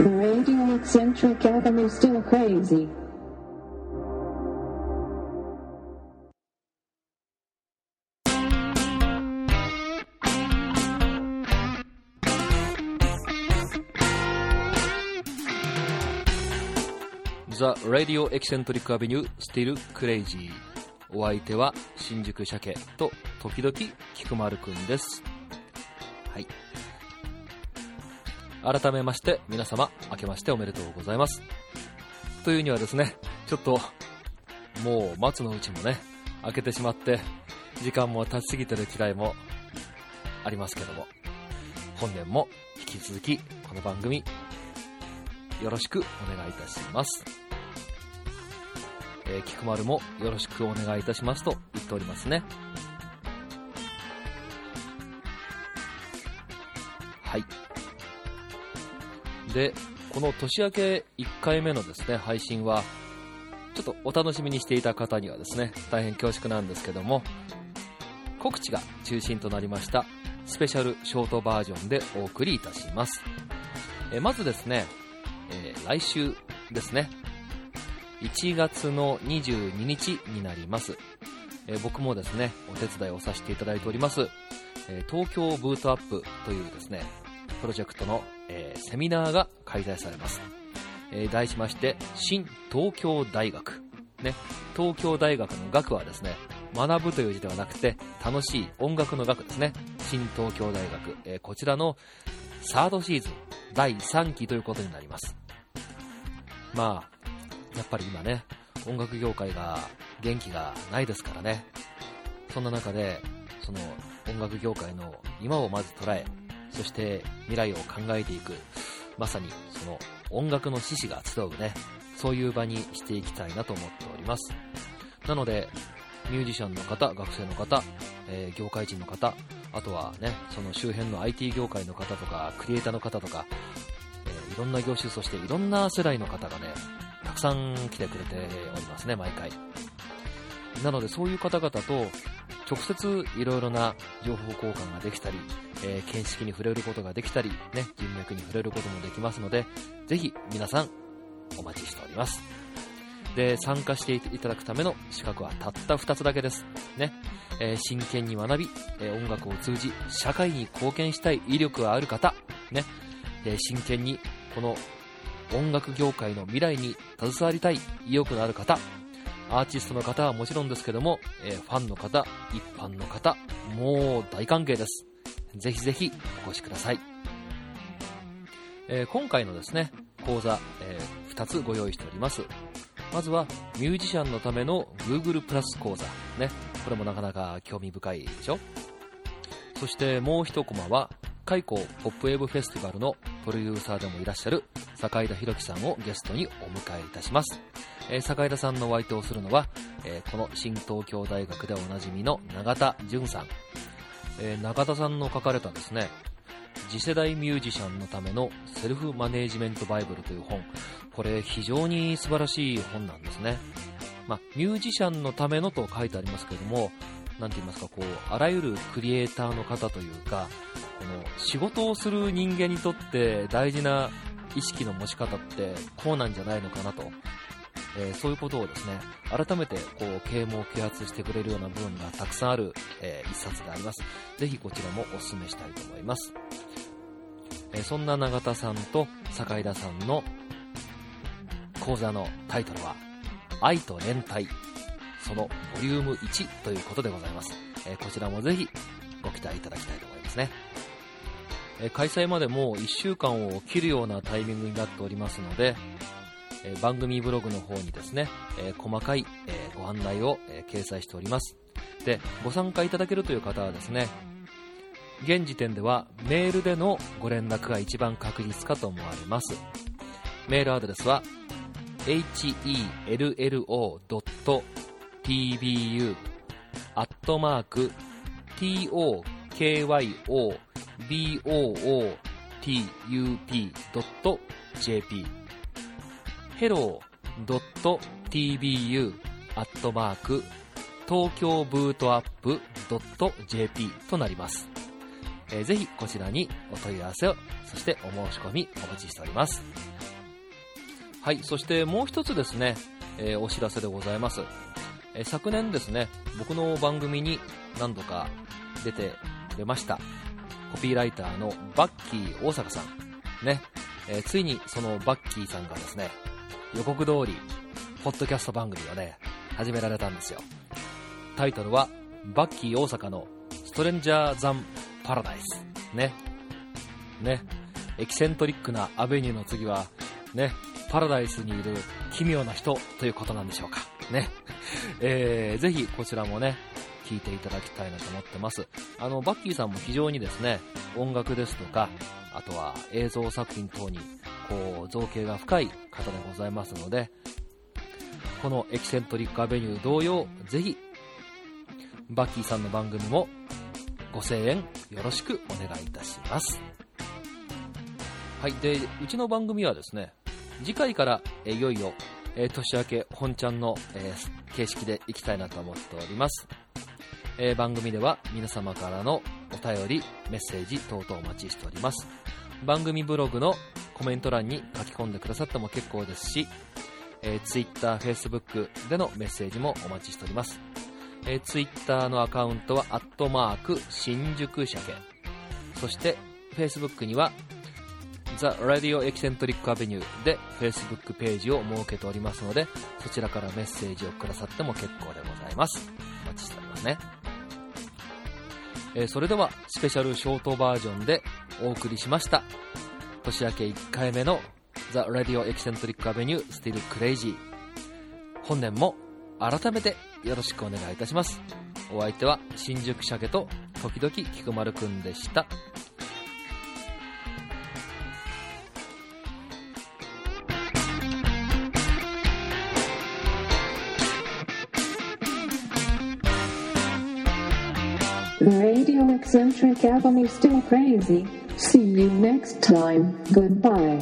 Radio Eccentric Avenue still crazy. The Radio Eccentric Avenue still crazy。お相手は新宿鮭と時々菊丸くんです。はい。改めまして皆様明けましておめでとうございます。というにはですね、ちょっともう松の内もね、明けてしまって時間も経ちすぎてる嫌いもありますけども、本年も引き続きこの番組よろしくお願いいたします。えー、菊丸もよろしくお願いいたしますと言っておりますね。はい。で、この年明け1回目のですね、配信は、ちょっとお楽しみにしていた方にはですね、大変恐縮なんですけども、告知が中心となりました、スペシャルショートバージョンでお送りいたします。えまずですね、えー来週ですね、1月の22日になります。え僕もですね、お手伝いをさせていただいております、えー東京ブートアップというですね、プロジェクトの、えーセミナーが開催されます。えー題しまして、新東京大学。ね、東京大学の学はですね、学ぶという字ではなくて、楽しい音楽の学ですね。新東京大学。えーこちらのサードシーズン、第3期ということになります。まあ、やっぱり今ね、音楽業界が元気がないですからね。そんな中で、その音楽業界の今をまず捉え、そして未来を考えていく、まさにその音楽の獅子が集うね、そういう場にしていきたいなと思っております。なので、ミュージシャンの方、学生の方、えー業界人の方、あとはね、その周辺の IT 業界の方とか、クリエイターの方とか、えーいろんな業種、そしていろんな世代の方がね、たくさん来てくれておりますね、毎回。なので、そういう方々と、直接いろいろな情報交換ができたり、えー見識に触れることができたり、ね、人脈に触れることもできますので、ぜひ皆さんお待ちしております。で、参加していただくための資格はたった2つだけです。ね。えー真剣に学び、え音楽を通じ、社会に貢献したい威力がある方、ね。え真剣に、この音楽業界の未来に携わりたい意欲のある方、アーティストの方はもちろんですけども、えファンの方、一般の方、もう大歓迎です。ぜひぜひお越しください。えー今回のですね、講座、え2つご用意しております。まずは、ミュージシャンのための Google プラス講座。ね。これもなかなか興味深いでしょそしてもう一コマは、開講ポップウェーブフェスティバルのプロデューサーでもいらっしゃる坂井田博樹さんをゲストにお迎えいたします。えー坂井田さんのお相手をするのは、えこの新東京大学でおなじみの永田淳さん。え永田さんの書かれたですね、次世代ミュージシャンのためのセルフマネージメントバイブルという本。これ非常に素晴らしい本なんですね。まあ、ミュージシャンのためのと書いてありますけれども、なんて言いますか、こう、あらゆるクリエイターの方というか、この仕事をする人間にとって大事な意識の持ち方ってこうなんじゃないのかなと。えーそういうことをですね、改めてこう啓蒙啓発してくれるような部分がたくさんある、えー一冊であります。ぜひこちらもお勧めしたいと思います。えーそんな永田さんと坂井田さんの講座のタイトルは、愛と連帯、そのボリューム1ということでございます。えこちらもぜひご期待いただきたいと思いますね。え開催までもう1週間を切るようなタイミングになっておりますので、え番組ブログの方にですね、え細かい、えご案内を、え掲載しております。で、ご参加いただけるという方はですね、現時点ではメールでのご連絡が一番確実かと思われます。メールアドレスは hello. Tbu, アットマーク ,tokyo, boo, tup.jp hello.tbu アットマーク東京ブートアップ .jp となります。えー、ぜひこちらにお問い合わせを、そしてお申し込みお待ちしております。はい、そしてもう一つですね、えー、お知らせでございます。え、昨年ですね、僕の番組に何度か出てくれました、コピーライターのバッキー大阪さん。ね、え、ついにそのバッキーさんがですね、予告通り、ポッドキャスト番組をね、始められたんですよ。タイトルは、バッキー大阪のストレンジャー・ザン・パラダイス。ね。ね。エキセントリックなアベニューの次は、ね、パラダイスにいる奇妙な人ということなんでしょうか。ね。えー、ぜひこちらもね、聞いていただきたいなと思ってます。あの、バッキーさんも非常にですね、音楽ですとか、あとは映像作品等に、こう、造形が深い方でございますので、このエキセントリックアベニュー同様、ぜひ、バッキーさんの番組もご声援よろしくお願いいたします。はい。で、うちの番組はですね、次回からいよいよ、えー、年明け本ちゃんの、えー、形式でいきたいなと思っております。えー、番組では皆様からのお便り、メッセージ等々お待ちしております。番組ブログのコメント欄に書き込んでくださっても結構ですし、えー、Twitter、Facebook でのメッセージもお待ちしております。えー、Twitter のアカウントは、アットマーク、新宿鮭。そして、Facebook には、The Radio Eccentric Avenue で Facebook ページを設けておりますので、そちらからメッセージをくださっても結構でございます。お待ちしておりますね。えー、それでは、スペシャルショートバージョンでお送りしました。年明け1回目の The Radio Eccentric Avenue Still Crazy。本年も改めてよろしくお願いいたします。お相手は新宿鮭と時々菊丸くんでした。Radio eccentric avenue still crazy. See you next time. Goodbye.